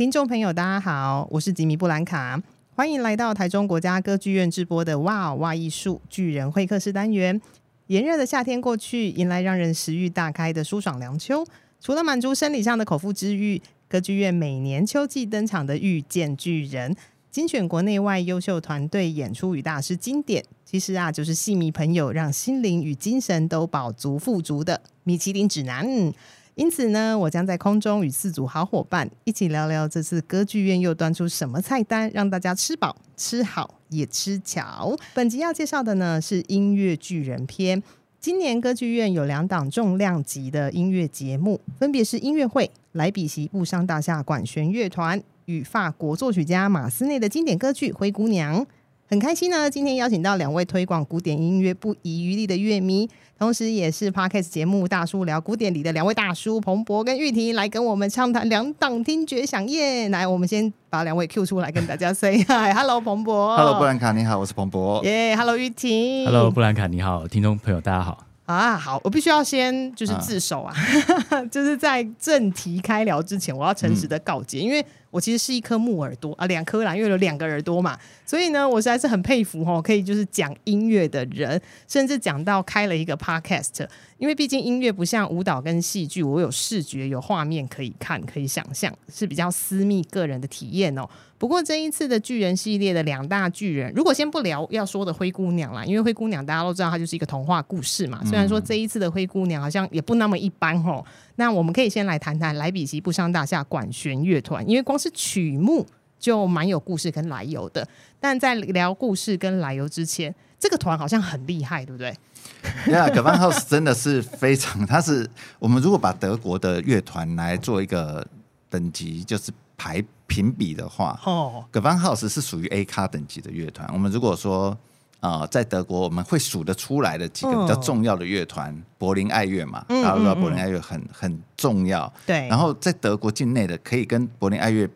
听众朋友，大家好，我是吉米布兰卡，欢迎来到台中国家歌剧院直播的《哇哇艺术巨人会客室》单元。炎热的夏天过去，迎来让人食欲大开的舒爽凉秋。除了满足生理上的口腹之欲，歌剧院每年秋季登场的《遇见巨人》，精选国内外优秀团队演出与大师经典，其实啊，就是戏迷朋友让心灵与精神都饱足富足的米其林指南。因此呢，我将在空中与四组好伙伴一起聊聊这次歌剧院又端出什么菜单，让大家吃饱、吃好也吃巧。本集要介绍的呢是音乐巨人篇。今年歌剧院有两档重量级的音乐节目，分别是音乐会莱比锡布商大厦管弦乐团。与法国作曲家马斯内的经典歌剧《灰姑娘》，很开心呢。今天邀请到两位推广古典音乐不遗余力的乐迷，同时也是 Podcast 节目《大叔聊古典》里的两位大叔彭博跟玉婷，来跟我们畅谈两档听觉饗宴。来，我们先把两位 Q 出来，跟大家 say hi，Hello，彭博，Hello，布兰卡，你好，我是彭博，耶、yeah,，Hello，玉婷，Hello，布兰卡，你好，听众朋友，大家好。啊，好，我必须要先就是自首啊，啊 就是在正题开聊之前，我要诚实的告诫，嗯、因为我其实是一颗木耳朵啊，两颗啦，因为有两个耳朵嘛，所以呢，我实在是很佩服哦，可以就是讲音乐的人，甚至讲到开了一个 podcast，因为毕竟音乐不像舞蹈跟戏剧，我有视觉有画面可以看，可以想象，是比较私密个人的体验哦。不过这一次的巨人系列的两大巨人，如果先不聊要说的灰姑娘啦，因为灰姑娘大家都知道它就是一个童话故事嘛。虽然说这一次的灰姑娘好像也不那么一般哦。那我们可以先来谈谈莱比锡布商大厦管弦乐团，因为光是曲目就蛮有故事跟来由的。但在聊故事跟来由之前，这个团好像很厉害，对不对？呀、yeah，Gewandhaus 真的是非常，它是我们如果把德国的乐团来做一个等级，就是。排评比的话，哦 g e w a n House 是属于 A 咖等级的乐团。我们如果说，呃，在德国我们会数得出来的几个比较重要的乐团，哦，柏林爱乐嘛，大家知道柏林爱乐很很重要。对，然后在德国境内的可以跟柏林爱乐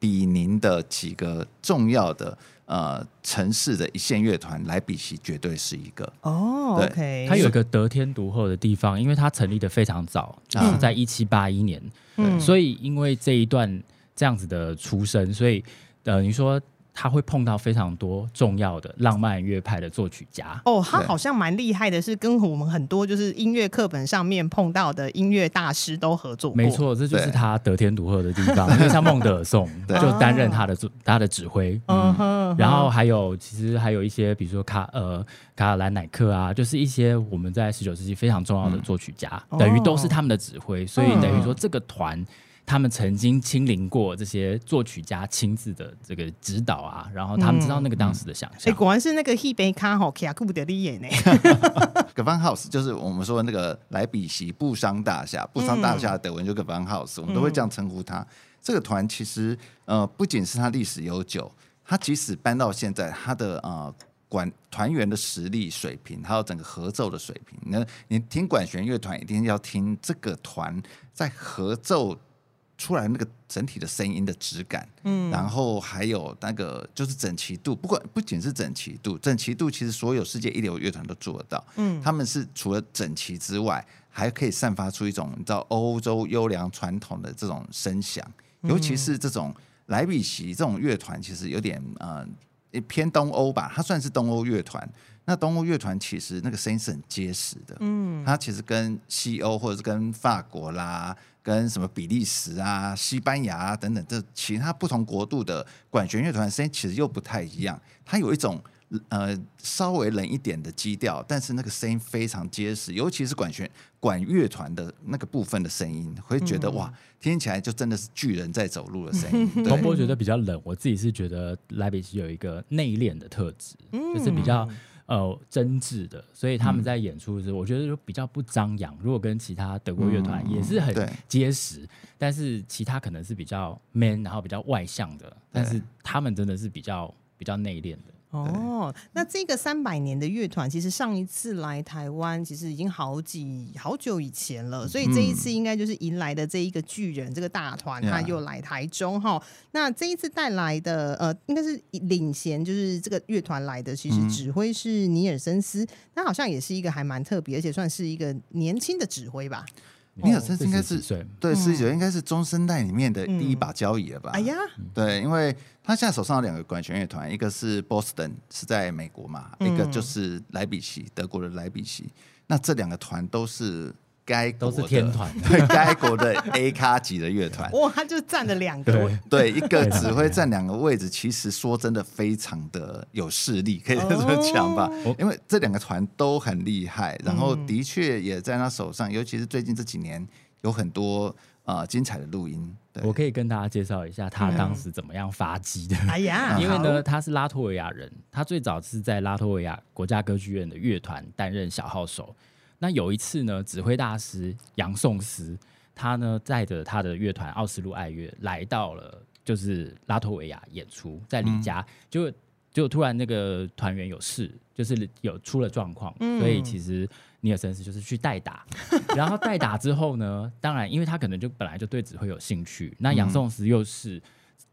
比邻的几个重要的呃城市的一线乐团，莱比锡绝对是一个。哦，对，okay，它有一个得天独厚的地方，因为它成立的非常早，就是在一七八一年，嗯，所以因为这一段。这样子的出身，所以呃，你说他会碰到非常多重要的浪漫乐派的作曲家。哦，他好像蛮厉害的，是跟我们很多就是音乐课本上面碰到的音乐大师都合作过。没错，这就是他得天独厚的地方。因为像孟德尔颂 就担任他的他的指挥，嗯。哼，然后还有其实还有一些，比如说卡呃卡尔兰乃克啊，就是一些我们在十九世纪非常重要的作曲家，嗯、等于都是他们的指挥，所以等于说这个团。他们曾经亲临过这些作曲家亲自的这个指导啊，然后他们知道那个当时的想象。哎、嗯嗯欸，果然是那个希贝卡吼，卡库布德利耶呢。Gewandhaus 就是我们说的那个莱比锡布商大厦，布商大厦的德文就 Gewandhaus，我们都会这样称呼他。嗯、这个团其实呃，不仅是他历史悠久，他即使搬到现在，他的呃管团员的实力水平，还有整个合奏的水平，那你听管弦乐团一定要听这个团在合奏。出来那个整体的声音的质感，嗯，然后还有那个就是整齐度，不管不仅是整齐度，整齐度其实所有世界一流乐团都做得到，嗯，他们是除了整齐之外，还可以散发出一种你知道欧洲优良传统的这种声响，尤其是这种莱比锡这种乐团，其实有点呃偏东欧吧，它算是东欧乐团。那东欧乐团其实那个声音是很结实的，嗯，它其实跟西欧或者是跟法国啦。跟什么比利时啊、西班牙啊等等，这其他不同国度的管弦乐团声音其实又不太一样。它有一种呃稍微冷一点的基调，但是那个声音非常结实，尤其是管弦管乐团的那个部分的声音，会觉得、嗯、哇，听起来就真的是巨人在走路的声音。彭波觉得比较冷，我自己是觉得莱比锡有一个内敛的特质，就是比较。呃，真挚的，所以他们在演出的时候，嗯、我觉得就比较不张扬。如果跟其他德国乐团也是很结实，嗯、但是其他可能是比较 man，然后比较外向的，但是他们真的是比较比较内敛的。哦，那这个三百年的乐团，其实上一次来台湾，其实已经好几好久以前了，所以这一次应该就是迎来的这一个巨人，这个大团，他又来台中哈。那这一次带来的，呃，应该是领衔，就是这个乐团来的，其实指挥是尼尔森斯，他好像也是一个还蛮特别，而且算是一个年轻的指挥吧。尼尔森斯应该是岁对十九，应该是中生代里面的第一把交椅了吧？哎呀，对，因为他现在手上有两个管弦乐团，一个是 Boston 是在美国嘛，一个就是莱比锡，德国的莱比锡。那这两个团都是。该都是天团，对该国的 A 咖级的乐团，哇，他就占了两个，对，对，一个指挥占两个位置，其实说真的非常的有势力，可以这么讲吧？哦、因为这两个团都很厉害，然后的确也在他手上，尤其是最近这几年有很多呃精彩的录音。对，我可以跟大家介绍一下他当时怎么样发迹的。哎呀，因为呢，他是拉脱维亚人，他最早是在拉脱维亚国家歌剧院的乐团担任小号手。那有一次呢，指挥大师杨颂斯，他呢带着他的乐团奥斯陆爱乐来到了就是拉脱维亚演出，在里加，嗯、就就突然那个团员有事，就是有出了状况，嗯、所以其实尼尔森斯就是去代打，然后代打之后呢，当然因为他可能就本来就对指挥有兴趣，那杨颂斯又是。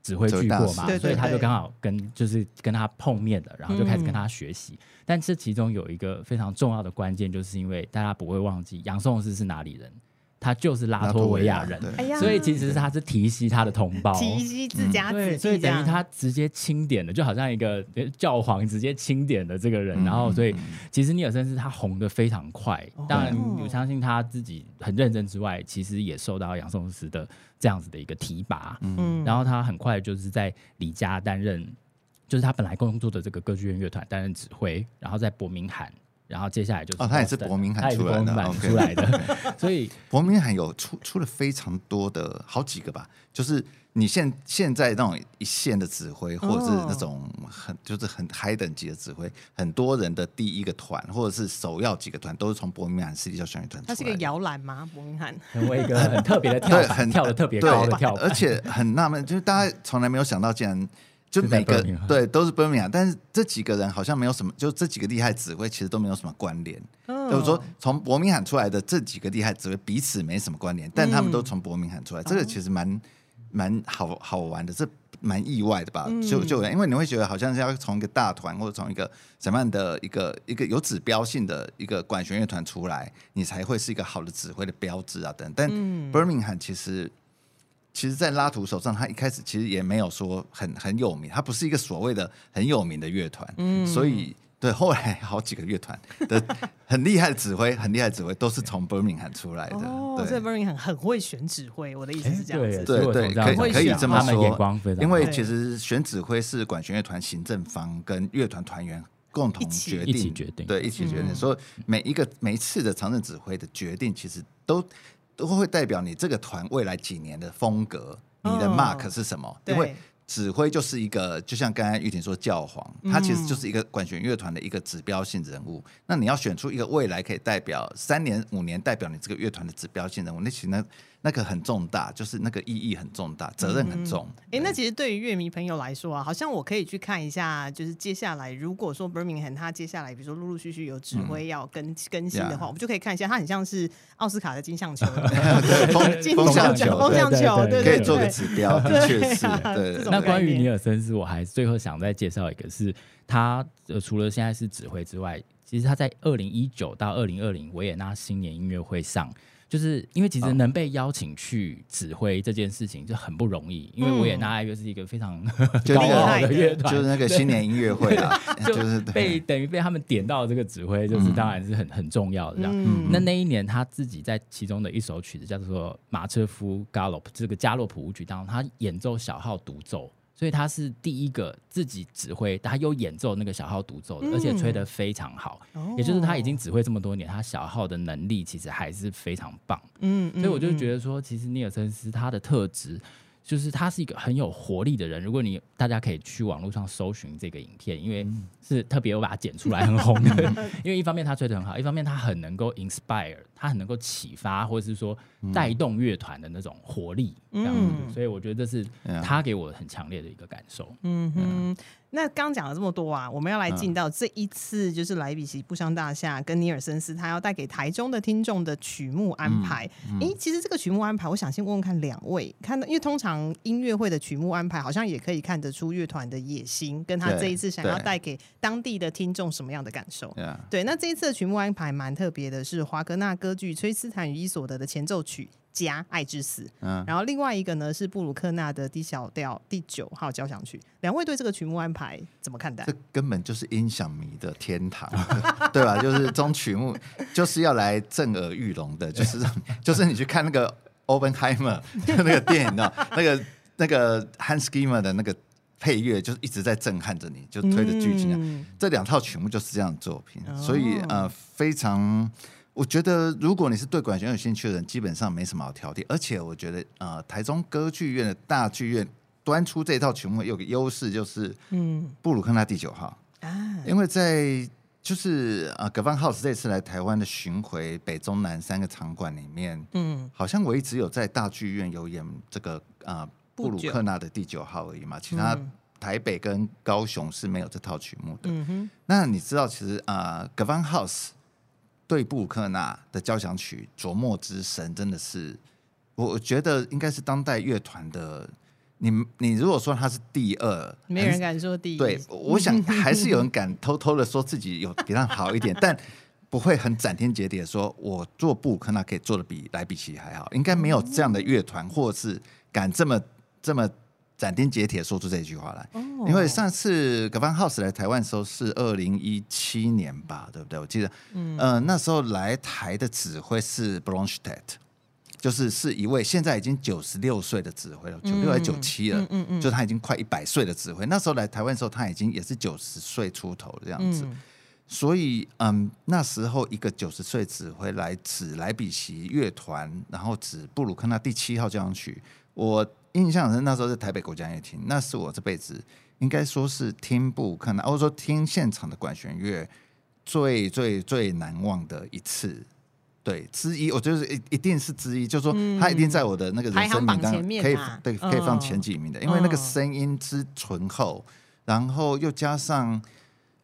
指挥剧过嘛，所以他就刚好跟就是跟他碰面了，然后就开始跟他学习。嗯、但这其中有一个非常重要的关键，就是因为大家不会忘记杨颂师是哪里人，他就是拉脱维亚人，所以其实他是提携他的同胞，提携自家子弟，所以等于他直接钦点的，就好像一个教皇直接钦点的这个人。嗯、然后，所以其实尼尔森是他红的非常快。嗯、当然，我相信他自己很认真之外，其实也受到杨颂斯的。这样子的一个提拔，嗯，然后他很快就是在李家担任，就是他本来工作的这个歌剧院乐团担任指挥，然后在伯明翰，然后接下来就是哦，他也是伯明翰出来的，出来的，okay, 所以 伯明翰有出出了非常多的好几个吧，就是。你现现在那种一线的指挥，或者是那种很就是很 high 等级的指挥，很多人的第一个团，或者是首要几个团，都是从伯明翰私立交响乐团。它是一个摇篮吗？伯明翰成为一个很特别的跳，很跳的特别高的跳，而且很纳闷，就是大家从来没有想到，竟然就每个对都是伯明翰，但是这几个人好像没有什么，就这几个厉害指挥其实都没有什么关联。就是说，从伯明翰出来的这几个厉害指挥彼此没什么关联，但他们都从伯明翰出来，这个其实蛮。蛮好好玩的，这蛮意外的吧？嗯、就就因为你会觉得好像是要从一个大团或者从一个什么样的一个一个有指标性的一个管弦乐团出来，你才会是一个好的指挥的标志啊等。但 Birmingham 其实其实，在拉图手上，他一开始其实也没有说很很有名，他不是一个所谓的很有名的乐团，嗯、所以。对，后来好几个乐团的 很厉害的指挥，很厉害的指挥都是从 Birmingham 出来的。哦，所以 Birmingham 很会选指挥。我的意思是这样子。对对，可以可以这么说。因为其实选指挥是管弦乐团行政方跟乐团团员共同决定，一起决定。对，一起决定。所以每一个每一次的常任指挥的决定，其实都都会代表你这个团未来几年的风格，你的 mark 是什么？因为。指挥就是一个，就像刚才玉婷说，教皇，他其实就是一个管弦乐团的一个指标性人物。嗯、那你要选出一个未来可以代表三年、五年代表你这个乐团的指标性人物，那其实那那个很重大，就是那个意义很重大，责任很重。哎、嗯，那其实对于乐迷朋友来说啊，好像我可以去看一下，就是接下来如果说 Birmingham 他接下来比如说陆陆续续有指挥要更、嗯、更新的话，我们就可以看一下，他很像是奥斯卡的金像球，金像球，风向球，对，可以做个指标，的确是。对。那关于尼尔森斯，我还最后想再介绍一个，是他呃，除了现在是指挥之外，其实他在二零一九到二零二零维也纳新年音乐会上，就是因为其实能被邀请去指挥这件事情就很不容易，因为维也纳爱乐是一个非常 高傲的乐团，就是那个新年音乐会啊，就是被等于被他们点到这个指挥，就是当然是很很重要的这样。那那一年他自己在其中的一首曲子叫做马车夫 Galop，这个加洛普舞曲当中，他演奏小号独奏。所以他是第一个自己指挥，他又演奏那个小号独奏的，而且吹得非常好。嗯、也就是他已经指挥这么多年，他小号的能力其实还是非常棒。嗯，所以我就觉得说，其实尼尔森斯他的特质。就是他是一个很有活力的人。如果你大家可以去网络上搜寻这个影片，因为是特别我把它剪出来很红的。因为一方面他吹得很好，一方面他很能够 inspire，他很能够启发或者是说带动乐团的那种活力。这样子，所以我觉得这是他给我很强烈的一个感受。嗯哼。那刚讲了这么多啊，我们要来进到这一次，就是莱比锡布商大厦跟尼尔森斯，他要带给台中的听众的曲目安排。哎、嗯嗯，其实这个曲目安排，我想先问问看两位，看到，因为通常音乐会的曲目安排，好像也可以看得出乐团的野心，跟他这一次想要带给当地的听众什么样的感受。对，那这一次的曲目安排蛮特别的，是华格纳歌剧《崔斯坦与伊索德》的前奏曲。加爱之死，嗯，然后另外一个呢是布鲁克纳的 D 小调第九号交响曲。两位对这个曲目安排怎么看待？这根本就是音响迷的天堂，对吧？就是这种曲目就是要来震耳欲聋的，就是 就是你去看那个 Oppenheimer 那个电影的，那个那个 Hans Zimmer 的那个配乐，就是一直在震撼着你，就推着剧情、嗯。这两套曲目就是这样的作品，哦、所以呃非常。我觉得，如果你是对管弦有兴趣的人，基本上没什么好挑剔。而且，我觉得，呃，台中歌剧院的大剧院端出这套曲目有个优势，就是，嗯，布鲁克纳第九号啊，因为在就是呃，Gewand House 这次来台湾的巡回，北中南三个场馆里面，嗯，好像唯一只有在大剧院有演这个呃布鲁克纳的第九号而已嘛，其他台北跟高雄是没有这套曲目的。嗯哼，那你知道，其实啊，Gewand House。对布鲁克纳的交响曲琢磨之神，真的是我觉得应该是当代乐团的。你你如果说他是第二，没人敢说第一。对，我想还是有人敢偷偷的说自己有比他好一点，但不会很斩钉截铁的说，我做布鲁克纳可以做的比莱比锡还好。应该没有这样的乐团，或者是敢这么这么。斩钉截铁说出这句话来，因为上次 Gewand House 来台湾的时候是二零一七年吧，对不对？我记得，嗯，呃、那时候来台的指挥是 Bronstedt，就是是一位现在已经九十六岁的指挥了，九六还九七了，嗯嗯，嗯，就他已经快一百岁的指挥。那时候来台湾的时候，他已经也是九十岁出头这样子，所以，嗯，那时候一个九十岁指挥来指莱比锡乐团，然后指布鲁克纳第七号交响曲，我。印象是那时候在台北国家音乐厅，那是我这辈子应该说是听布鲁克纳，或者说听现场的管弦乐最最最难忘的一次，对之一，我觉得一一定是之一，就是说他一定在我的那个人生名单可以对可以放前几名的，因为那个声音之醇厚，然后又加上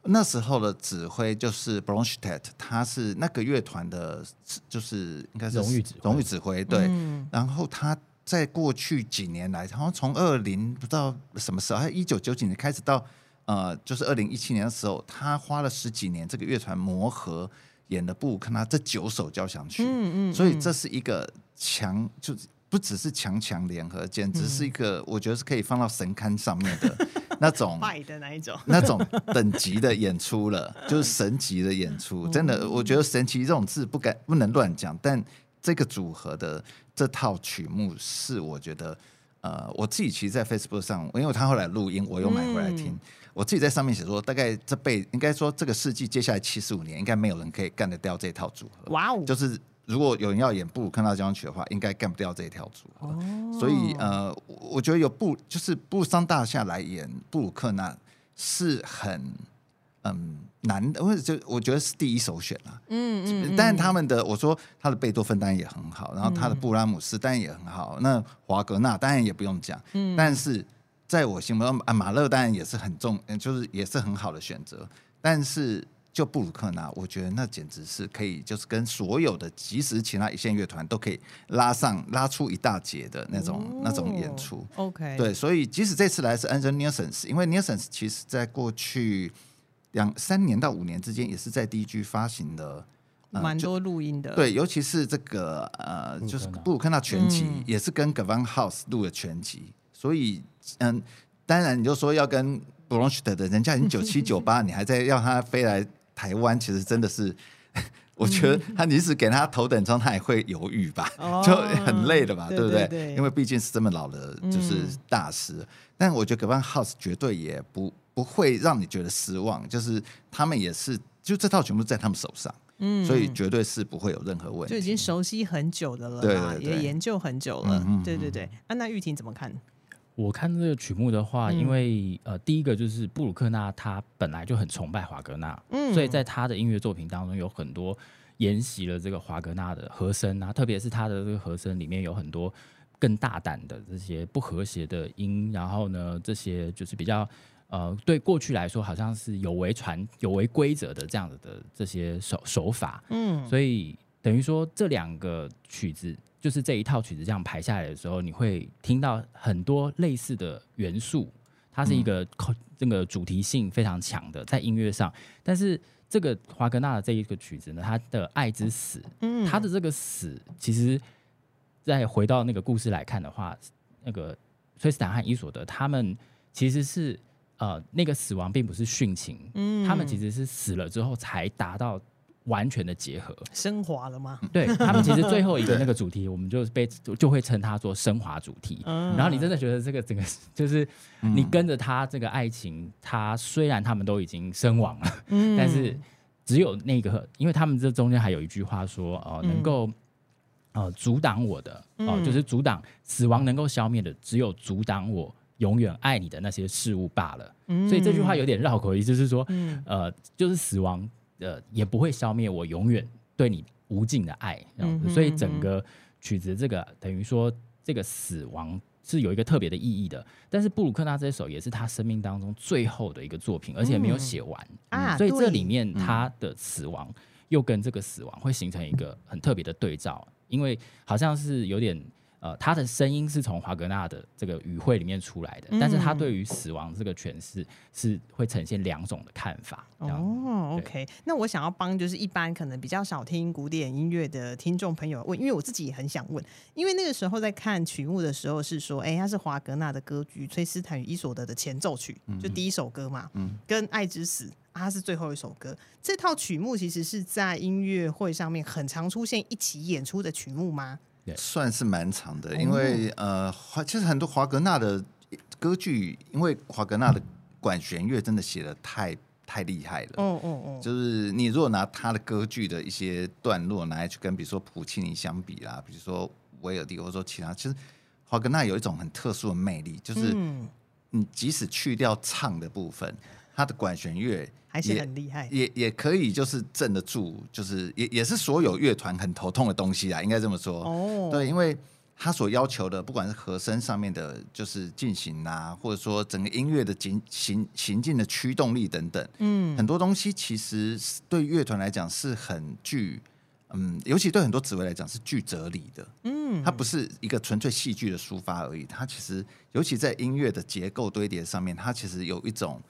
那时候的指挥就是 Bronstedt，他是那个乐团的，就是应该是荣誉指荣誉指挥，对，然后他。在过去几年来，好像从二零不知道什么时候，还一九九几年开始到呃，就是二零一七年的时候，他花了十几年这个乐团磨合演的布鲁克纳这九首交响曲，嗯嗯，嗯，所以这是一个强，就不只是强强联合，简直是一个我觉得是可以放到神龛上面的 那种，的那一种，那种等级的演出了，就是神级的演出，真的，我觉得神奇这种字不敢不能乱讲，但。这个组合的这套曲目是我觉得，呃，我自己其实，在 Facebook 上，因为他后来录音，我又买回来听。嗯、我自己在上面写说，大概这辈应该说这个世纪接下来七十五年，应该没有人可以干得掉这套组合。哇哦！就是如果有人要演布鲁克纳交响曲的话，应该干不掉这一条组合。哦、所以呃，我觉得有布就是布商大厦来演布鲁克纳是很。嗯，难的，或者就我觉得是第一首选了。嗯嗯，但是他们的我说他的贝多芬当然也很好，然后他的布拉姆斯当然也很好，那华格纳当然也不用讲。嗯，但是在我心目中，啊，马勒当然也是很重，就是也是很好的选择。但是就布鲁克纳，我觉得那简直是可以，就是跟所有的即使其他一线乐团都可以拉上拉出一大截的那种、哦、那种演出。OK，对，所以即使这次来是 Andrew Nelsons，因为 Nelsons 其实在过去。两三年到五年之间，也是在 DG 发行的，蛮、呃、多录音的。对，尤其是这个呃，就是布鲁克纳全集，嗯、也是跟 Gewand House 录的全集。所以，嗯，当然你就说要跟 Bronstedt 的人家已经九七 九八，你还在要他飞来台湾，其实真的是，我觉得他即使给他头等舱，他也会犹豫吧，哦、就很累的吧，对不对，对，对？因为毕竟是这么老的，就是大师。嗯、但我觉得 Gewand House 绝对也不。不会让你觉得失望，就是他们也是，就这套全部在他们手上，嗯，所以绝对是不会有任何问题，就已经熟悉很久的了，对，对，对，也研究很久了，嗯、对对对。啊、那玉婷怎么看？我看这个曲目的话，因为呃，第一个就是布鲁克纳他本来就很崇拜华格纳，嗯，所以在他的音乐作品当中有很多沿袭了这个华格纳的和声啊，特别是他的这个和声里面有很多更大胆的这些不和谐的音，然后呢，这些就是比较。呃，对过去来说好像是有违传、有违规则的这样子的这些手手法，嗯，所以等于说这两个曲子，就是这一套曲子这样排下来的时候，你会听到很多类似的元素，它是一个这个主题性非常强的在音乐上，但是。这个华格纳的这一个曲子呢，他的爱之死，嗯，他的这个死，其实再回到那个故事来看的话，那个崔斯坦和伊索德他们其实是呃，那个死亡并不是殉情，嗯，他们其实是死了之后才达到。完全的结合，升华了吗？对他们其实最后一个那个主题，我们就被就会称它做升华主题。然后你真的觉得这个整个就是你跟着他这个爱情，他虽然他们都已经身亡了，但是只有那个，因为他们这中间还有一句话说，哦，能够呃阻挡我的哦，就是阻挡死亡能够消灭的，只有阻挡我永远爱你的那些事物罢了。所以这句话有点绕口，意思就是说，呃，就是死亡。呃，也不会消灭我永远对你无尽的爱，这样子。所以整个曲子这个等于说，这个死亡是有一个特别的意义的。但是布鲁克纳这首也是他生命当中最后的一个作品，而且没有写完啊，所以这里面他的死亡又跟这个死亡会形成一个很特别的对照，因为好像是有点。呃，他的声音是从华格纳的这个语汇里面出来的，嗯、但是他对于死亡这个诠释是会呈现两种的看法。哦，OK，那我想要帮就是一般可能比较少听古典音乐的听众朋友问，因为我自己也很想问，因为那个时候在看曲目的时候是说，哎、欸，他是华格纳的歌剧《崔斯坦与伊索德》的前奏曲，就第一首歌嘛，嗯，跟《爱之死》啊，它是最后一首歌。这套曲目其实是在音乐会上面很常出现一起演出的曲目吗？算是蛮长的，因为呃，其实很多华格纳的歌剧，因为华格纳的管弦乐真的写的太太厉害了。哦哦哦，就是你如果拿他的歌剧的一些段落拿来去跟，比如说普契尼相比啦，比如说维尔第，或者说其他，其实华格纳有一种很特殊的魅力，就是你即使去掉唱的部分，他的管弦乐。还是很厉害，也也可以就是镇得住，就是也也是所有乐团很头痛的东西啊，应该这么说。哦，对，因为他所要求的，不管是和声上面的，就是进行啊，或者说整个音乐的行行行进的驱动力等等，嗯，很多东西其实对乐团来讲是很具，嗯，尤其对很多指挥来讲是具哲理的，嗯，它不是一个纯粹戏剧的抒发而已，它其实尤其在音乐的结构堆叠上面，它其实有一种。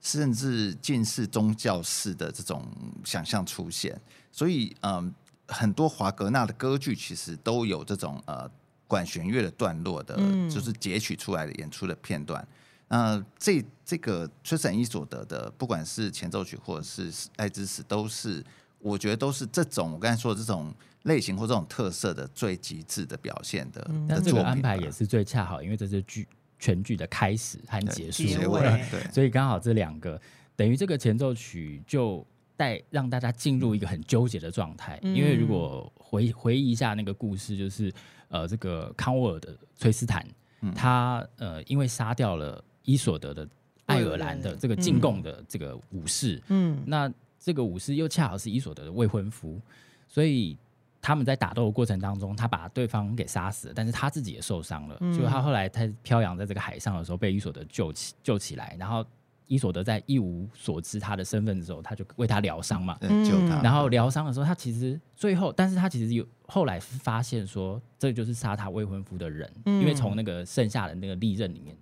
甚至近似宗教式的这种想象出现，所以嗯，很多华格纳的歌剧其实都有这种呃管弦乐的段落的，嗯、就是截取出来的演出的片段。那、呃、这这个崔斯坦伊所得的，不管是前奏曲或者是爱之死，都是我觉得都是这种我刚才说的这种类型或这种特色的最极致的表现的。嗯、的但这个安排也是最恰好，因为这是剧。全剧的开始和结束，对，所以刚好这两个等于这个前奏曲就带让大家进入一个很纠结的状态。嗯、因为如果回回忆一下那个故事，就是呃，这个康沃尔的崔斯坦，嗯、他呃因为杀掉了伊索德的爱尔兰的这个进贡的这个武士，嗯，那这个武士又恰好是伊索德的未婚夫，所以。他们在打斗的过程当中，他把对方给杀死了，但是他自己也受伤了。嗯、就他后来他漂洋在这个海上的时候，被伊索德救起救起来，然后伊索德在一无所知他的身份的时候，他就为他疗伤嘛，嗯、救他。然后疗伤的时候，他其实最后，但是他其实有后来发现说，这就是杀他未婚夫的人，嗯、因为从那个剩下的那个利刃里面，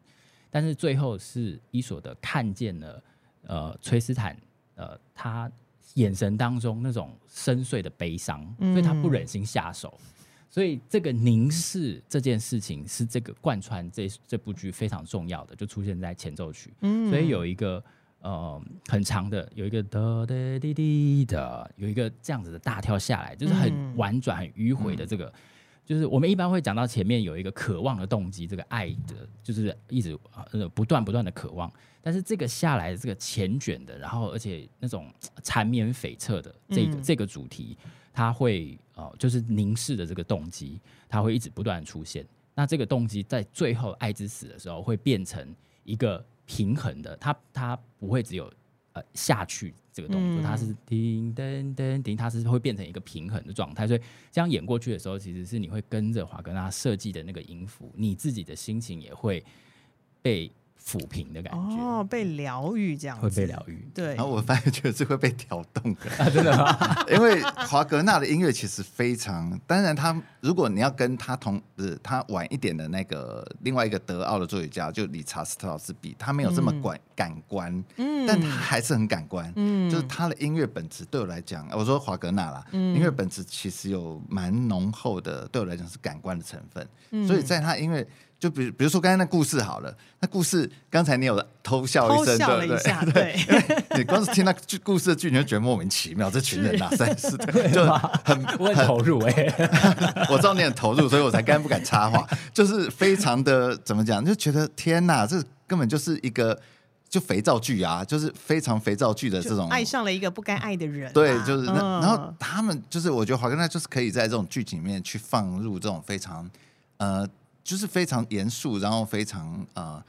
但是最后是伊索德看见了呃崔斯坦呃他。眼神当中那种深邃的悲伤，所以他不忍心下手，嗯、所以这个凝视这件事情是这个贯穿这这部剧非常重要的，就出现在前奏曲，嗯、所以有一个呃很长的，有一个哒哒滴滴的，有一个这样子的大跳下来，就是很婉转、很迂回的这个。嗯就是我们一般会讲到前面有一个渴望的动机，这个爱的，就是一直呃不断不断的渴望。但是这个下来的这个前卷的，然后而且那种缠绵悱恻的这个、嗯、这个主题，它会呃就是凝视的这个动机，它会一直不断出现。那这个动机在最后爱之死的时候，会变成一个平衡的，它它不会只有。呃，下去这个动作，它是叮噔噔叮，它是会变成一个平衡的状态，所以这样演过去的时候，其实是你会跟着华格纳设计的那个音符，你自己的心情也会被抚平的感觉，哦，被疗愈这样子，会被疗愈。对，然后我发现觉得是会被调动的，啊、真的吗？因为华格纳的音乐其实非常，当然他如果你要跟他同，不是他晚一点的那个另外一个德奥的作曲家，就理查斯特劳斯比，他没有这么感感官，嗯，但他还是很感官，嗯，就是他的音乐本质对我来讲，我说华格纳啦，嗯，音乐本质其实有蛮浓厚的，对我来讲是感官的成分，嗯，所以在他音乐。就比如，比如说刚才那故事好了，那故事刚才你有偷笑一声，笑了一下，对，对。对你光是听那剧故事的剧，你就觉得莫名其妙，这群人哪三是的，就很很投入哎、欸，我知道你很投入，所以我才刚才不敢插话，就是非常的怎么讲，就觉得天哪，这根本就是一个就肥皂剧啊，就是非常肥皂剧的这种，爱上了一个不该爱的人、啊，对，就是、嗯、然后他们就是我觉得华哥那就是可以在这种剧情里面去放入这种非常呃。就是非常严肃，然后非常呃，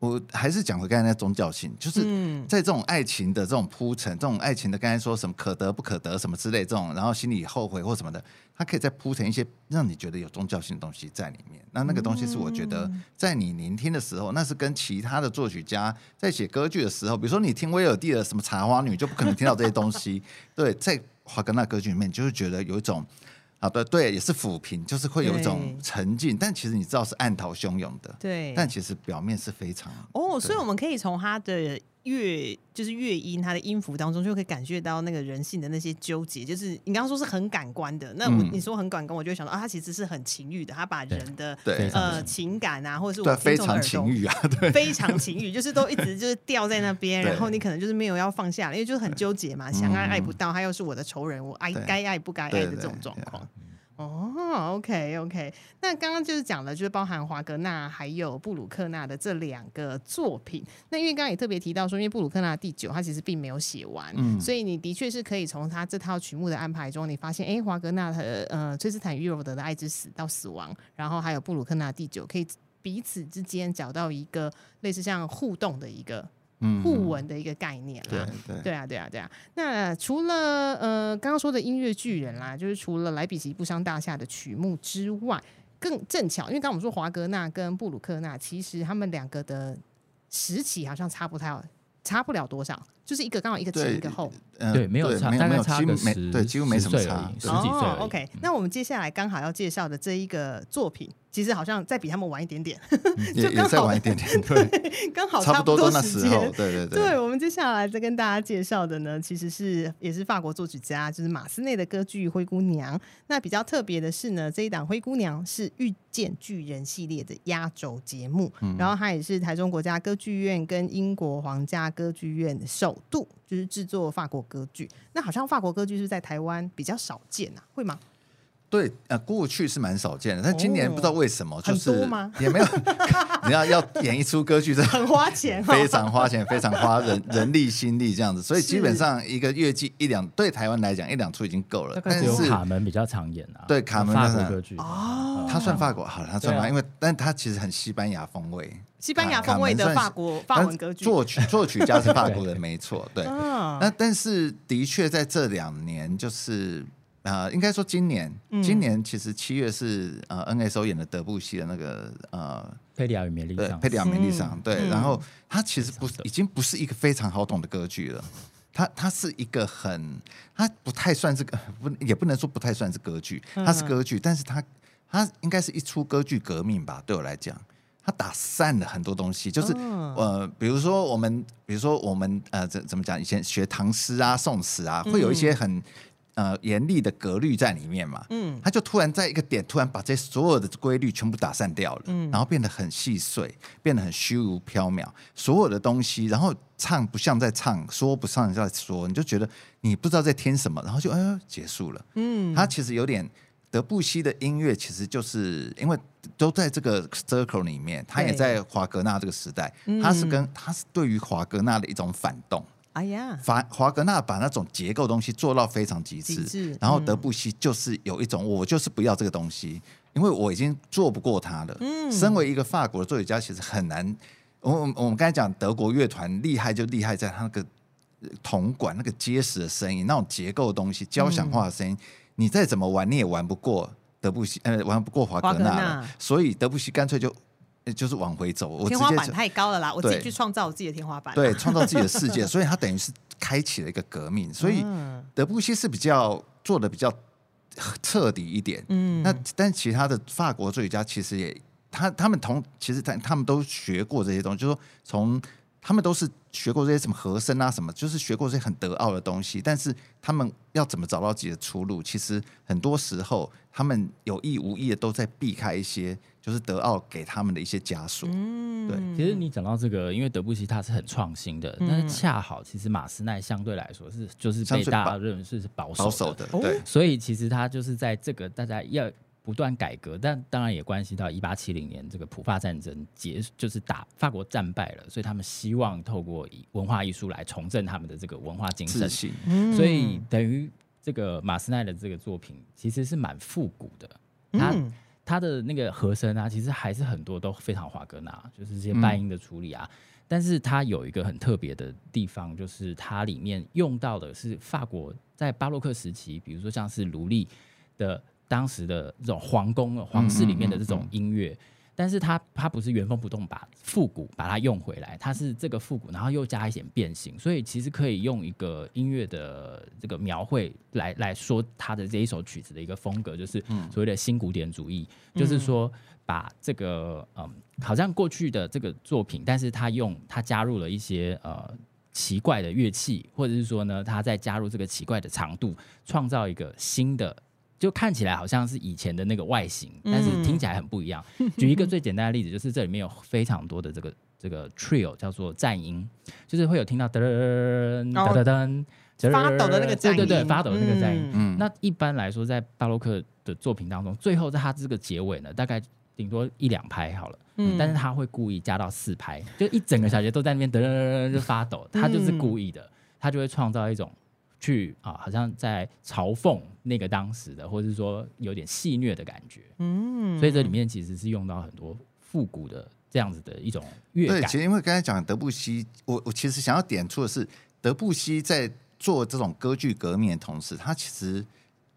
我还是讲回刚才那宗教性，就是在这种爱情的这种铺陈，这种爱情的刚才说什么可得不可得什么之类这种，然后心里后悔或什么的，它可以再铺陈一些让你觉得有宗教性的东西在里面。那那个东西是我觉得在你聆听的时候，那是跟其他的作曲家在写歌剧的时候，比如说你听威尔第的什么茶花女，就不可能听到这些东西。对，在华格纳歌剧里面，就是觉得有一种。好的，对，也是抚平，就是会有一种沉静，但其实你知道是暗涛汹涌的，对，但其实表面是非常哦，所以我们可以从他的乐，就是乐音，它的音符当中就可以感觉到那个人性的那些纠结，就是你刚刚说是很感官的，那我、嗯、你说很感官，我就会想到啊，他其实是很情欲的，他把人的对呃情感啊，或者是我非常情欲啊，对，非常情欲，就是都一直就是吊在那边，然后你可能就是没有要放下，因为就是很纠结嘛，想爱爱不到，他又是我的仇人，我爱该爱不该爱的这种状况。哦，OK OK，那刚刚就是讲了，就是包含华格纳还有布鲁克纳的这两个作品。那因为刚刚也特别提到说，因为布鲁克纳第九他其实并没有写完，嗯，所以你的确是可以从他这套曲目的安排中，你发现，哎，华格纳和呃崔斯坦与罗德的爱之死到死亡，然后还有布鲁克纳第九，可以彼此之间找到一个类似像互动的一个。互文的一个概念啦，对对对啊对啊对啊。那除了呃刚刚说的音乐巨人啦，就是除了莱比锡不伤大厦的曲目之外，更正巧，因为刚刚我们说华格纳跟布鲁克纳，其实他们两个的时期好像差不太差不了多少，就是一个刚好一个前一个后，呃、对，没有差，大概差个十，对，几乎没什么差，十几岁。哦，OK，那我们接下来刚好要介绍的这一个作品。其实好像再比他们晚一点点，就刚好晚一点点，对，刚好差不多时候，对对对。对，我们接下来再跟大家介绍的呢，其实是也是法国作曲家，就是马斯内的歌剧《灰姑娘》。那比较特别的是呢，这一档《灰姑娘》是《遇见巨人》系列的压轴节目，嗯、然后它也是台中国家歌剧院跟英国皇家歌剧院首度就是制作法国歌剧。那好像法国歌剧是在台湾比较少见呐、啊，会吗？对，呃，过去是蛮少见的，但今年不知道为什么，就是 也没有。你要要演一出歌剧，这很花钱，非常花钱，非常花人人力心力这样子，所以基本上一个月季一两，对台湾来讲一两出已经够了。但是卡门比较常演啊，对卡门法国歌剧哦，他算法国，好了，他算吧，因为但他其实很西班牙风味，西班牙风味的法国法文歌剧，作曲作曲家是法国人，没错，对。那但是的确在这两年就是。啊、呃，应该说今年，嗯、今年其实七月是呃 NSO 演的德布西的那个呃佩里亚与梅丽莎，佩里亚梅丽莎，对，嗯、然后它其实不已经不是一个非常好懂的歌剧了，它它是一个很，它不太算是个 不也不能说不太算是歌剧，它是歌剧，嗯、但是它它应该是一出歌剧革命吧，对我来讲，它打散了很多东西，就是、哦、呃，比如说我们，比如说我们呃怎怎么讲，以前学唐诗啊、宋词啊，会有一些很。呃，严厉的格律在里面嘛，嗯，他就突然在一个点，突然把这所有的规律全部打散掉了，嗯，然后变得很细碎，变得很虚无缥缈，所有的东西，然后唱不像在唱，说不像在说，你就觉得你不知道在听什么，然后就哎呦结束了，嗯，他其实有点德布西的音乐，其实就是因为都在这个 circle 里面，他也在华格纳这个时代，他是跟他是对于华格纳的一种反动。哎呀，华华格纳把那种结构东西做到非常极致，极致嗯、然后德布西就是有一种我就是不要这个东西，因为我已经做不过他了。嗯，身为一个法国的作曲家，其实很难。我我们刚才讲德国乐团厉害就厉害在他那个铜管那个结实的声音，那种结构的东西、交响化的声音，嗯、你再怎么玩你也玩不过德布西，呃，玩不过华格纳了。格纳所以德布西干脆就就是往回走，我天花板太高了啦，我自己去创造我自己的天花板，对，创造自己的世界，所以他等于是开启了一个革命，所以德布西是比较做的比较彻底一点，嗯，那但其他的法国作曲家其实也他他们同其实他他们都学过这些东西，就是说从。他们都是学过这些什么和声啊，什么就是学过这些很德奥的东西，但是他们要怎么找到自己的出路？其实很多时候，他们有意无意的都在避开一些，就是德奥给他们的一些枷锁。嗯，对。其实你讲到这个，因为德布西他是很创新的，但是恰好其实马斯奈相对来说是就是被大家认为是保守的，保守的，对。所以其实他就是在这个大家要。不断改革，但当然也关系到一八七零年这个普法战争结，就是打法国战败了，所以他们希望透过以文化艺术来重振他们的这个文化精神。所以等于这个马斯奈的这个作品其实是蛮复古的，他他的那个和声啊，其实还是很多都非常华格纳，就是这些半音的处理啊。但是它有一个很特别的地方，就是它里面用到的是法国在巴洛克时期，比如说像是卢利的。当时的这种皇宫、皇室里面的这种音乐，嗯嗯嗯、但是它它不是原封不动把复古把它用回来，它是这个复古，然后又加一点变形，所以其实可以用一个音乐的这个描绘来来说它的这一首曲子的一个风格，就是所谓的新古典主义，嗯、就是说把这个嗯，好像过去的这个作品，但是他用他加入了一些呃奇怪的乐器，或者是说呢，他再加入这个奇怪的长度，创造一个新的。就看起来好像是以前的那个外形，但是听起来很不一样。嗯、举一个最简单的例子，就是这里面有非常多的这个这个 trill 叫做颤音，就是会有听到噔噔噔噔噔发抖的那个颤音，对对对，发抖的那个颤音。嗯、那一般来说，在巴洛克的作品当中，最后在他这个结尾呢，大概顶多一两拍好了，嗯、但是他会故意加到四拍，就一整个小节都在那边噔噔噔就发抖，他就是故意的，他就会创造一种。去啊，好像在嘲讽那个当时的，或者是说有点戏谑的感觉。嗯，所以这里面其实是用到很多复古的这样子的一种乐感。对，其实因为刚才讲德布西，我我其实想要点出的是，德布西在做这种歌剧革命的同时，他其实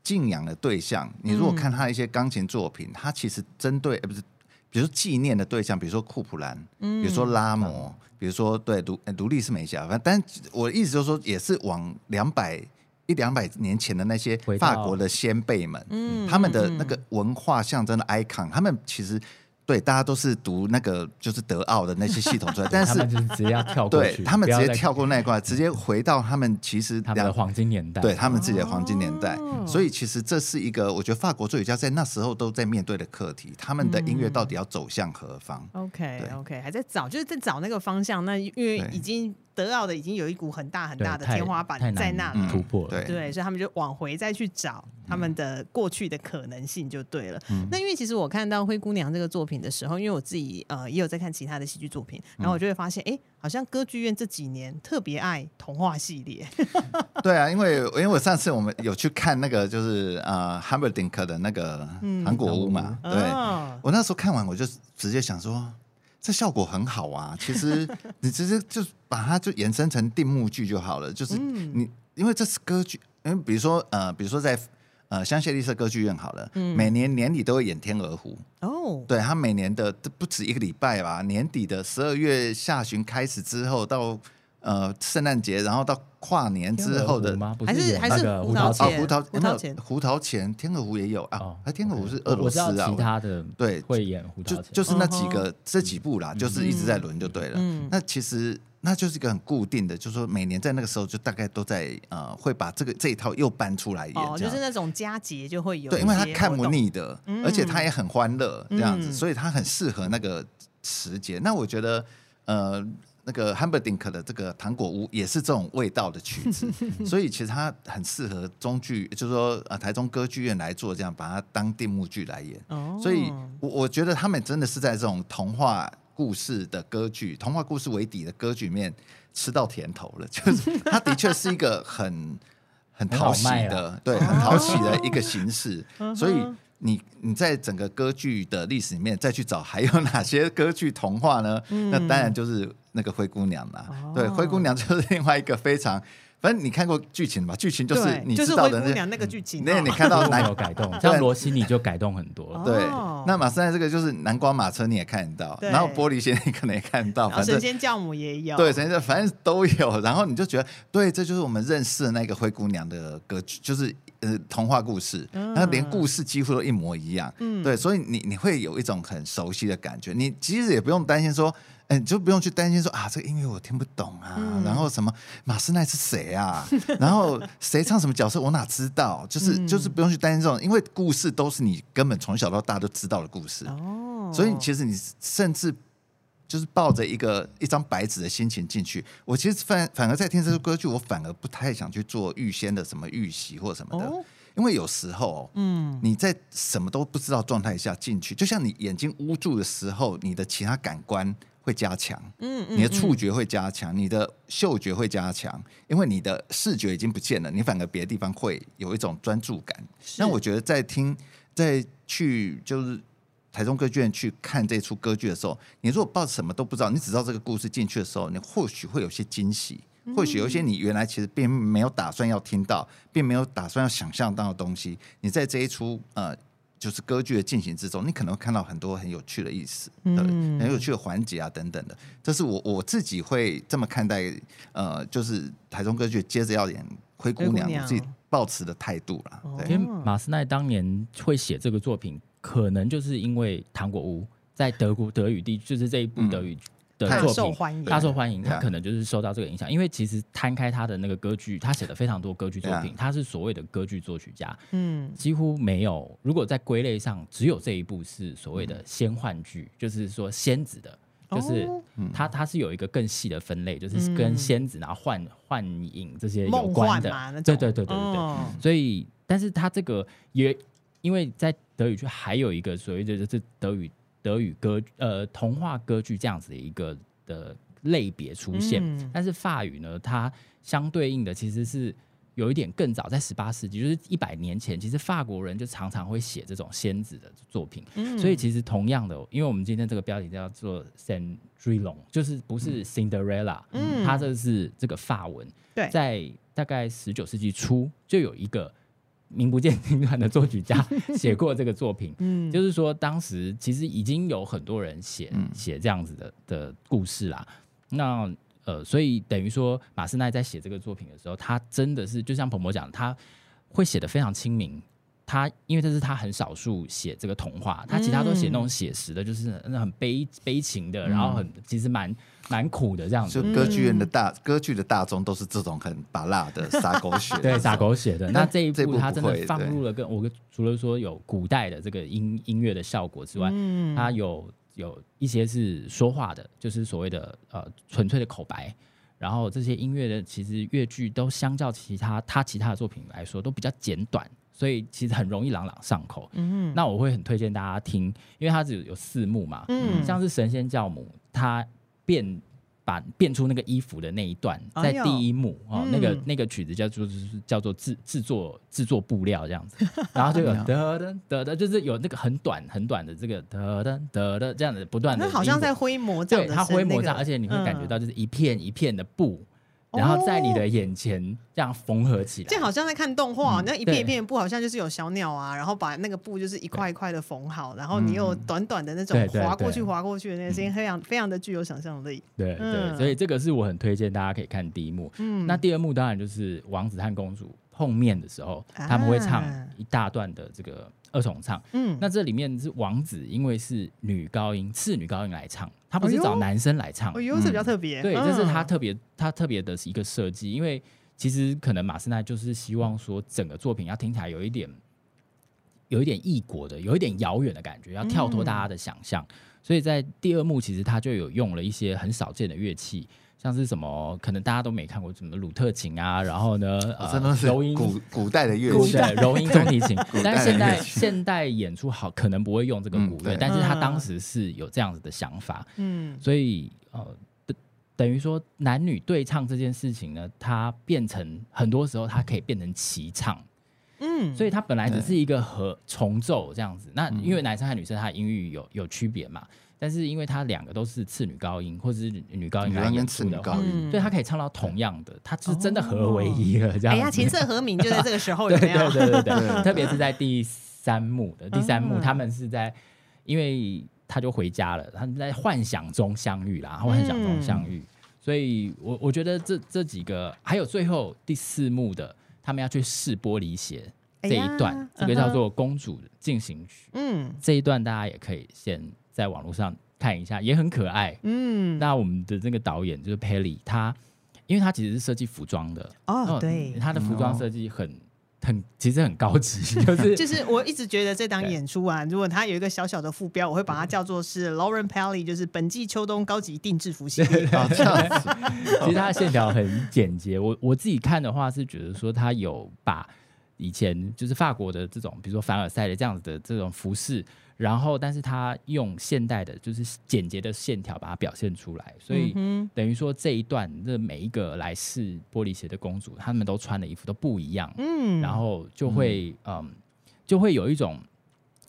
敬仰的对象，你如果看他一些钢琴作品，他其实针对呃不是，比如说纪念的对象，比如说库普兰，比如说拉摩。嗯比如说，对独独立是没写，反正，但我的意思就是说，也是往两百一两百年前的那些法国的先辈们，嗯，他们的那个文化象征的 icon，他们其实。对，大家都是读那个就是德奥的那些系统出来，但是直接要跳过去，对，他们直接跳过那一块，直接回到他们其实他们的黄金年代，对他们自己的黄金年代。哦、所以其实这是一个我觉得法国作曲家在那时候都在面对的课题，他们的音乐到底要走向何方？OK OK，还在找，就是在找那个方向。那因为已经。德奥的已经有一股很大很大的天花板在那里突破了，对，所以他们就往回再去找他们的过去的可能性就对了。嗯、那因为其实我看到《灰姑娘》这个作品的时候，因为我自己呃也有在看其他的戏剧作品，然后我就会发现，哎、欸，好像歌剧院这几年特别爱童话系列。对啊，因为因为我上次我们有去看那个就是呃 h a m b e r d i n k 的那个糖果屋嘛，嗯、对，哦、我那时候看完我就直接想说。这效果很好啊！其实 你直接就把它就延伸成定目剧就好了。就是你，因为这是歌剧，因为比如说呃，比如说在呃香榭丽舍歌剧院好了，嗯、每年年底都会演《天鹅湖》哦。对，他每年的不止一个礼拜吧，年底的十二月下旬开始之后到。呃，圣诞节，然后到跨年之后的，还是还是胡桃钳？胡桃胡桃钳，胡桃钳，天鹅湖也有啊。哎，天鹅湖是俄罗斯啊。其他的对会演胡桃钳，就就是那几个这几部啦，就是一直在轮就对了。那其实那就是一个很固定的，就是说每年在那个时候就大概都在呃会把这个这一套又搬出来演。哦，就是那种佳节就会有。对，因为他看不腻的，而且他也很欢乐这样子，所以他很适合那个时节。那我觉得呃。那个 Humperdinck 的这个糖果屋也是这种味道的曲子，所以其实它很适合中剧，就是说呃台中歌剧院来做这样，把它当定目剧来演。哦，所以我我觉得他们真的是在这种童话故事的歌剧、童话故事为底的歌剧里面吃到甜头了，就是它的确是一个很很讨喜的，对，很讨喜的 一个形式，所以。你你在整个歌剧的历史里面再去找还有哪些歌剧童话呢？嗯、那当然就是那个灰姑娘了。哦、对，灰姑娘就是另外一个非常反正你看过剧情吧？剧情就是你知道的那那个剧情，那你看到 没有改动，像罗西你就改动很多。对，那马斯奈这个就是南瓜马车你也看得到，然后玻璃鞋你可能也看得到，反正神仙教母也有，对，神仙反正都有。然后你就觉得，对，这就是我们认识的那个灰姑娘的歌剧，就是呃童话故事，然后连故事几乎都一模一样。嗯，对，所以你你会有一种很熟悉的感觉，你其实也不用担心说。哎，你就不用去担心说啊，这个音乐我听不懂啊，嗯、然后什么马斯奈是谁啊？然后谁唱什么角色我哪知道？就是就是不用去担心这种，因为故事都是你根本从小到大都知道的故事。哦，所以其实你甚至就是抱着一个一张白纸的心情进去。我其实反反而在听这首歌剧，我反而不太想去做预先的什么预习或什么的，哦、因为有时候，嗯，你在什么都不知道状态下进去，就像你眼睛捂住的时候，你的其他感官。会加强，嗯，你的触觉会加强，嗯、你的嗅觉会加强，因为你的视觉已经不见了，你反而别的地方会有一种专注感。那我觉得在听，在去就是台中歌剧院去看这出歌剧的时候，你如果抱着什么都不知道，你只知道这个故事进去的时候，你或许会有些惊喜，嗯、或许有一些你原来其实并没有打算要听到，并没有打算要想象到的东西，你在这一出呃。就是歌剧的进行之中，你可能会看到很多很有趣的意思，嗯，很有趣的环节啊等等的。这是我我自己会这么看待，呃，就是台中歌剧接着要演灰姑娘，我自己抱持的态度啦。对，因为马斯奈当年会写这个作品，可能就是因为《糖果屋》在德国德语地，就是这一部德语。嗯的作品，大受欢迎，大受欢迎，他可能就是受到这个影响，因为其实摊开他的那个歌剧，他写了非常多歌剧作品，他是所谓的歌剧作曲家，嗯，几乎没有。如果在归类上，只有这一部是所谓的仙幻剧，就是说仙子的，就是他他是有一个更细的分类，就是跟仙子然后幻幻影这些有关的，对对对对对对。所以，但是他这个也因为在德语区还有一个所谓的就是德语。德语歌呃童话歌剧这样子的一个的类别出现，嗯、但是法语呢，它相对应的其实是有一点更早，在十八世纪，就是一百年前，其实法国人就常常会写这种仙子的作品。嗯、所以其实同样的，因为我们今天这个标题叫做 Cendrillon，就是不是 Cinderella，嗯，它这是这个法文。对，在大概十九世纪初就有一个。名不见经传的作曲家 写过这个作品，嗯，就是说当时其实已经有很多人写写这样子的的故事啦。那呃，所以等于说马斯奈在写这个作品的时候，他真的是就像鹏博讲，他会写得非常亲民。他因为这是他很少数写这个童话，他其他都写那种写实的，就是那很悲悲情的，然后很其实蛮蛮苦的这样子。就歌剧院的大歌剧的大众都是这种很芭乐的撒狗血，对洒狗血的。那这一部他真的放入了跟我除了说有古代的这个音音乐的效果之外，他有有一些是说话的，就是所谓的呃纯粹的口白。然后这些音乐的其实乐剧都相较其他他其他的作品来说都比较简短。所以其实很容易朗朗上口。嗯哼，那我会很推荐大家听，因为它只有有四幕嘛。嗯，像是神仙教母，她变把变出那个衣服的那一段，在第一幕哦，那个那个曲子叫做就是叫做制制作制作布料这样子，然后就有得得得得，就是有那个很短很短的这个得得得得这样子不断的，那好像在挥魔杖，对，它挥魔杖，而且你会感觉到就是一片一片的布。然后在你的眼前这样缝合起来，就好像在看动画，那一片一片的布好像就是有小鸟啊，然后把那个布就是一块一块的缝好，然后你有短短的那种划过去划过去的那个声音，非常非常的具有想象力。对对，所以这个是我很推荐大家可以看第一幕。嗯，那第二幕当然就是王子和公主碰面的时候，他们会唱一大段的这个。二重唱，嗯，那这里面是王子，因为是女高音，次女高音来唱，他不是找男生来唱，哦哟，这比较特别，对，这是他特别，他特别的一个设计，因为其实可能马斯奈就是希望说整个作品要听起来有一点，有一点异国的，有一点遥远的感觉，要跳脱大家的想象，所以在第二幕其实他就有用了一些很少见的乐器。像是什么，可能大家都没看过什么鲁特琴啊，然后呢，呃，柔音古古代的乐器，对，柔音中提琴。但是现代现代演出好，可能不会用这个古乐，但是他当时是有这样子的想法，嗯，所以呃，等于说男女对唱这件事情呢，它变成很多时候它可以变成齐唱，嗯，所以它本来只是一个和重奏这样子，那因为男生和女生他音域有有区别嘛。但是因为他两个都是次女高音或者是女高音来演出的话，嗯、所以他可以唱到同样的，他是真的合而为一了。这样，哎呀，琴瑟和鸣就在这个时候，对对对对。对，特别是在第三幕的第三幕，他们是在，因为他就回家了，他们在幻想中相遇啦，幻想中相遇，所以我我觉得这这几个还有最后第四幕的，他们要去试玻璃鞋。这一段，这个叫做《公主进行曲》。嗯，这一段大家也可以先在网络上看一下，也很可爱。嗯，那我们的这个导演就是 Pelly，他因为他其实是设计服装的哦，对，他的服装设计很很其实很高级，就是 就是我一直觉得这档演出啊，如果他有一个小小的副标，我会把它叫做是 Lauren Pelly，就是本季秋冬高级定制服系列。这样子，其实他的线条很简洁。我我自己看的话是觉得说他有把。以前就是法国的这种，比如说凡尔赛的这样子的这种服饰，然后但是他用现代的，就是简洁的线条把它表现出来，所以等于说这一段的每一个来试玻璃鞋的公主，她们都穿的衣服都不一样，嗯，然后就会嗯，嗯，就会有一种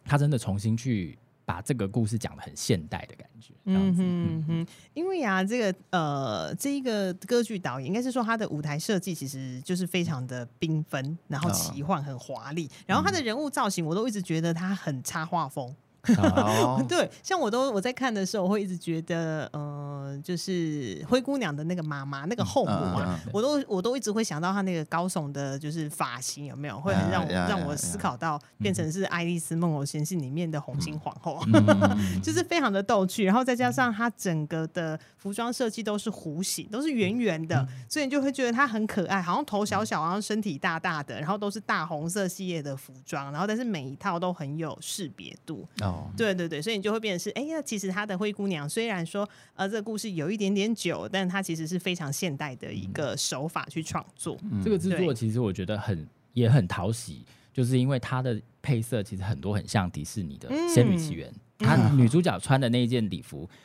她真的重新去。把这个故事讲的很现代的感觉。嗯哼，因为啊，这个呃，这一个歌剧导演应该是说他的舞台设计其实就是非常的缤纷，然后奇幻，很华丽，然后他的人物造型我都一直觉得他很插画风。Oh. 对，像我都我在看的时候，我会一直觉得，呃，就是灰姑娘的那个妈妈那个后母啊，我都我都一直会想到她那个高耸的，就是发型有没有，会很让我让我思考到变成是《爱丽丝梦游仙境》里面的红心皇后，就是非常的逗趣。然后再加上她整个的服装设计都是弧形，都是圆圆的，所以你就会觉得她很可爱，好像头小小，然后身体大大的，然后都是大红色系列的服装，然后但是每一套都很有识别度。对对对，所以你就会变成是，哎呀，其实他的灰姑娘虽然说，呃，这个故事有一点点久，但它其实是非常现代的一个手法去创作。嗯、这个制作其实我觉得很也很讨喜，就是因为它的配色其实很多很像迪士尼的《仙女奇缘》，她、嗯、女主角穿的那一件礼服，她。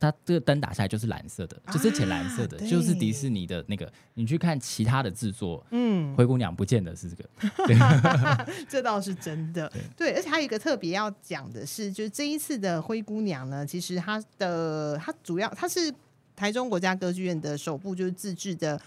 它这个灯打下来就是蓝色的，就是浅蓝色的，啊、就是迪士尼的那个。你去看其他的制作，嗯，灰姑娘不见得是这个，对 这倒是真的。对，对，而且还有一个特别要讲的是，就是这一次的灰姑娘呢，其实它的它主要它是台中国家歌剧院的首部就是自制的。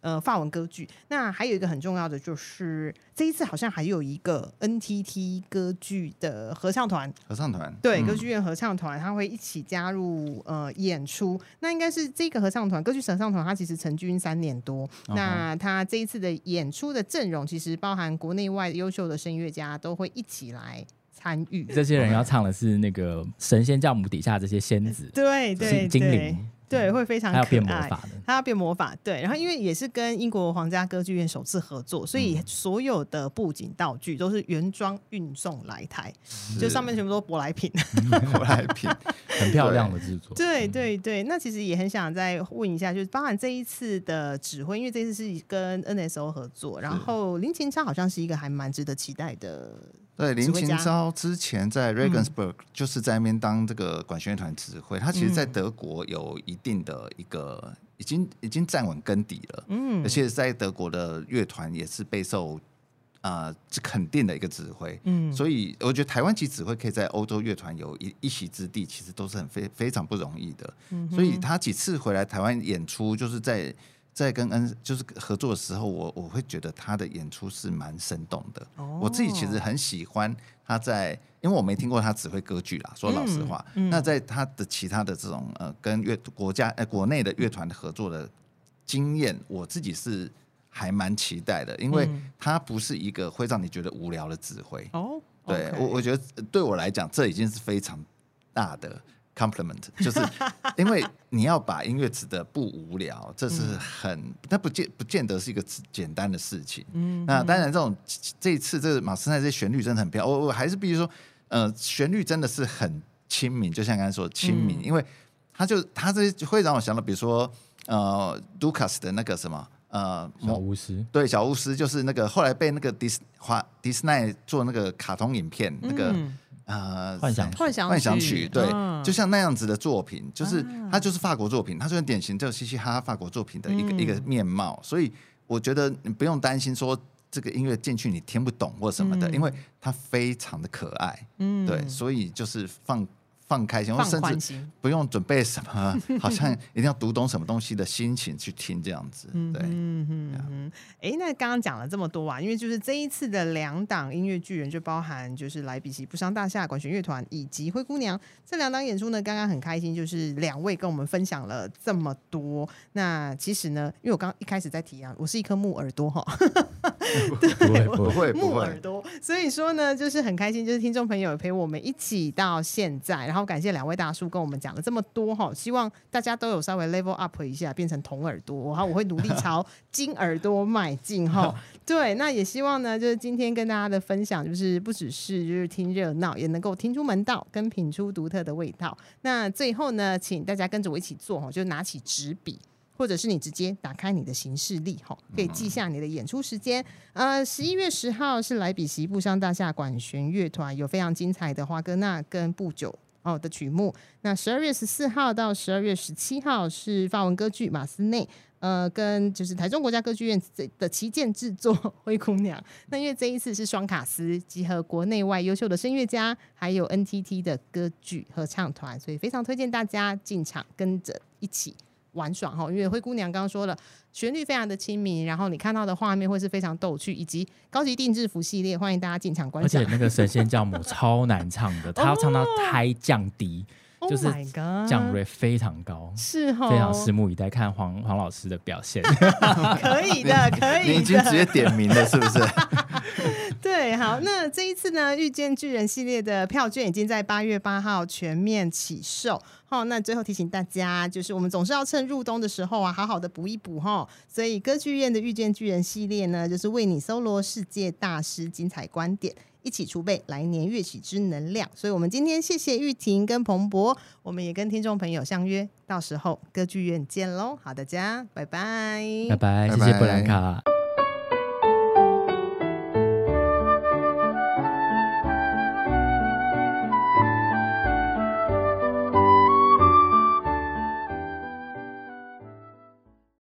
呃，法文歌剧。那还有一个很重要的就是，这一次好像还有一个 NTT 歌剧的合唱团。合唱团对，歌剧院合唱团，他会一起加入呃演出。那应该是这个合唱团，歌剧合唱团，它其实成军三年多。Uh. 那他这一次的演出的阵容，其实包含国内外优秀的声乐家都会一起来参与。这些人要唱的是那个神仙教母底下这些仙子，对对对，精灵。对，会非常可爱。他要变魔法的，他要变魔法。对，然后因为也是跟英国皇家歌剧院首次合作，所以所有的布景道具都是原装运送来台，是就上面全部都舶来品。舶来品，很漂亮的制作。对对对，那其实也很想再问一下，就是包含这一次的指挥，因为这次是跟 NSO 合作，然后林琴超好像是一个还蛮值得期待的。对，林琴昭之前在 Regensburg、嗯、就是在那边当这个管弦乐团指挥，他其实，在德国有一定的一个已经已经站稳根底了，嗯，而且在德国的乐团也是备受啊肯定的一个指挥，嗯，所以我觉得台湾籍指挥可以在欧洲乐团有一一席之地，其实都是很非非常不容易的，嗯，所以他几次回来台湾演出，就是在。在跟恩就是合作的时候，我我会觉得他的演出是蛮生动的。Oh. 我自己其实很喜欢他在，因为我没听过他指挥歌剧啦，说老实话。嗯嗯、那在他的其他的这种呃跟乐国家呃国内的乐团的合作的经验，我自己是还蛮期待的，因为他不是一个会让你觉得无聊的指挥。哦，oh. 对我我觉得对我来讲，这已经是非常大的。Compliment 就是因为你要把音乐指的不无聊，这是很，那不见不见得是一个简单的事情。嗯，那当然，这种这一次这个马斯奈这些旋律真的很漂亮。我我还是必须说，呃，旋律真的是很亲民，就像刚才说亲民，嗯、因为他就他这会让我想到，比如说呃，卢卡斯的那个什么呃，小巫师，对，小巫师就是那个后来被那个迪斯华迪斯奈做那个卡通影片那个。嗯呃，幻想幻想幻想曲，对，就像那样子的作品，就是它就是法国作品，它就很典型，就嘻嘻哈哈法国作品的一个一个面貌。所以我觉得你不用担心说这个音乐进去你听不懂或什么的，因为它非常的可爱，嗯，对，所以就是放放开心，或甚至不用准备什么，好像一定要读懂什么东西的心情去听这样子。对，嗯嗯嗯。哎，那刚刚讲了这么多啊，因为就是这一次的两档音乐剧人，就包含就是莱比锡布商大厦管弦乐团以及灰姑娘这两档演出呢，刚刚很开心，就是两位跟我们分享了这么多。那其实呢，因为我刚一开始在提啊，我是一颗木耳朵哈，对，不会不会木耳朵，所以说呢，就是很开心，就是听众朋友陪我们一起到现在，然后。感谢两位大叔跟我们讲了这么多哈，希望大家都有稍微 level up 一下，变成铜耳朵，然后我会努力 朝金耳朵迈进哈。对，那也希望呢，就是今天跟大家的分享，就是不只是就是听热闹，也能够听出门道，跟品出独特的味道。那最后呢，请大家跟着我一起做哈，就拿起纸笔。或者是你直接打开你的行事历，哈，可以记下你的演出时间。呃，十一月十号是莱比锡布商大厦管弦乐团，有非常精彩的华格纳跟布酒哦的曲目。那十二月十四号到十二月十七号是法文歌剧马斯内，呃，跟就是台中国家歌剧院的旗舰制作《灰姑娘》。那因为这一次是双卡司，集合国内外优秀的声乐家，还有 NTT 的歌剧合唱团，所以非常推荐大家进场跟着一起。玩耍哈，因为灰姑娘刚刚说了，旋律非常的亲民，然后你看到的画面会是非常逗趣，以及高级定制服系列，欢迎大家进场观赏。而且那个神仙教母 超难唱的，她要唱到胎降低。就是降 rate 非常高，是哈，非常拭目以待，看黄黄老师的表现。可以的，可以的。你已经直接点名了，是不是？对，好，那这一次呢，遇见巨人系列的票券已经在八月八号全面起售。好，那最后提醒大家，就是我们总是要趁入冬的时候啊，好好的补一补哈。所以歌剧院的遇见巨人系列呢，就是为你搜罗世界大师精彩观点。一起储备来年乐曲之能量，所以我们今天谢谢玉婷跟彭博，我们也跟听众朋友相约，到时候歌剧院见喽！好，大家拜拜，拜拜，谢谢布兰卡。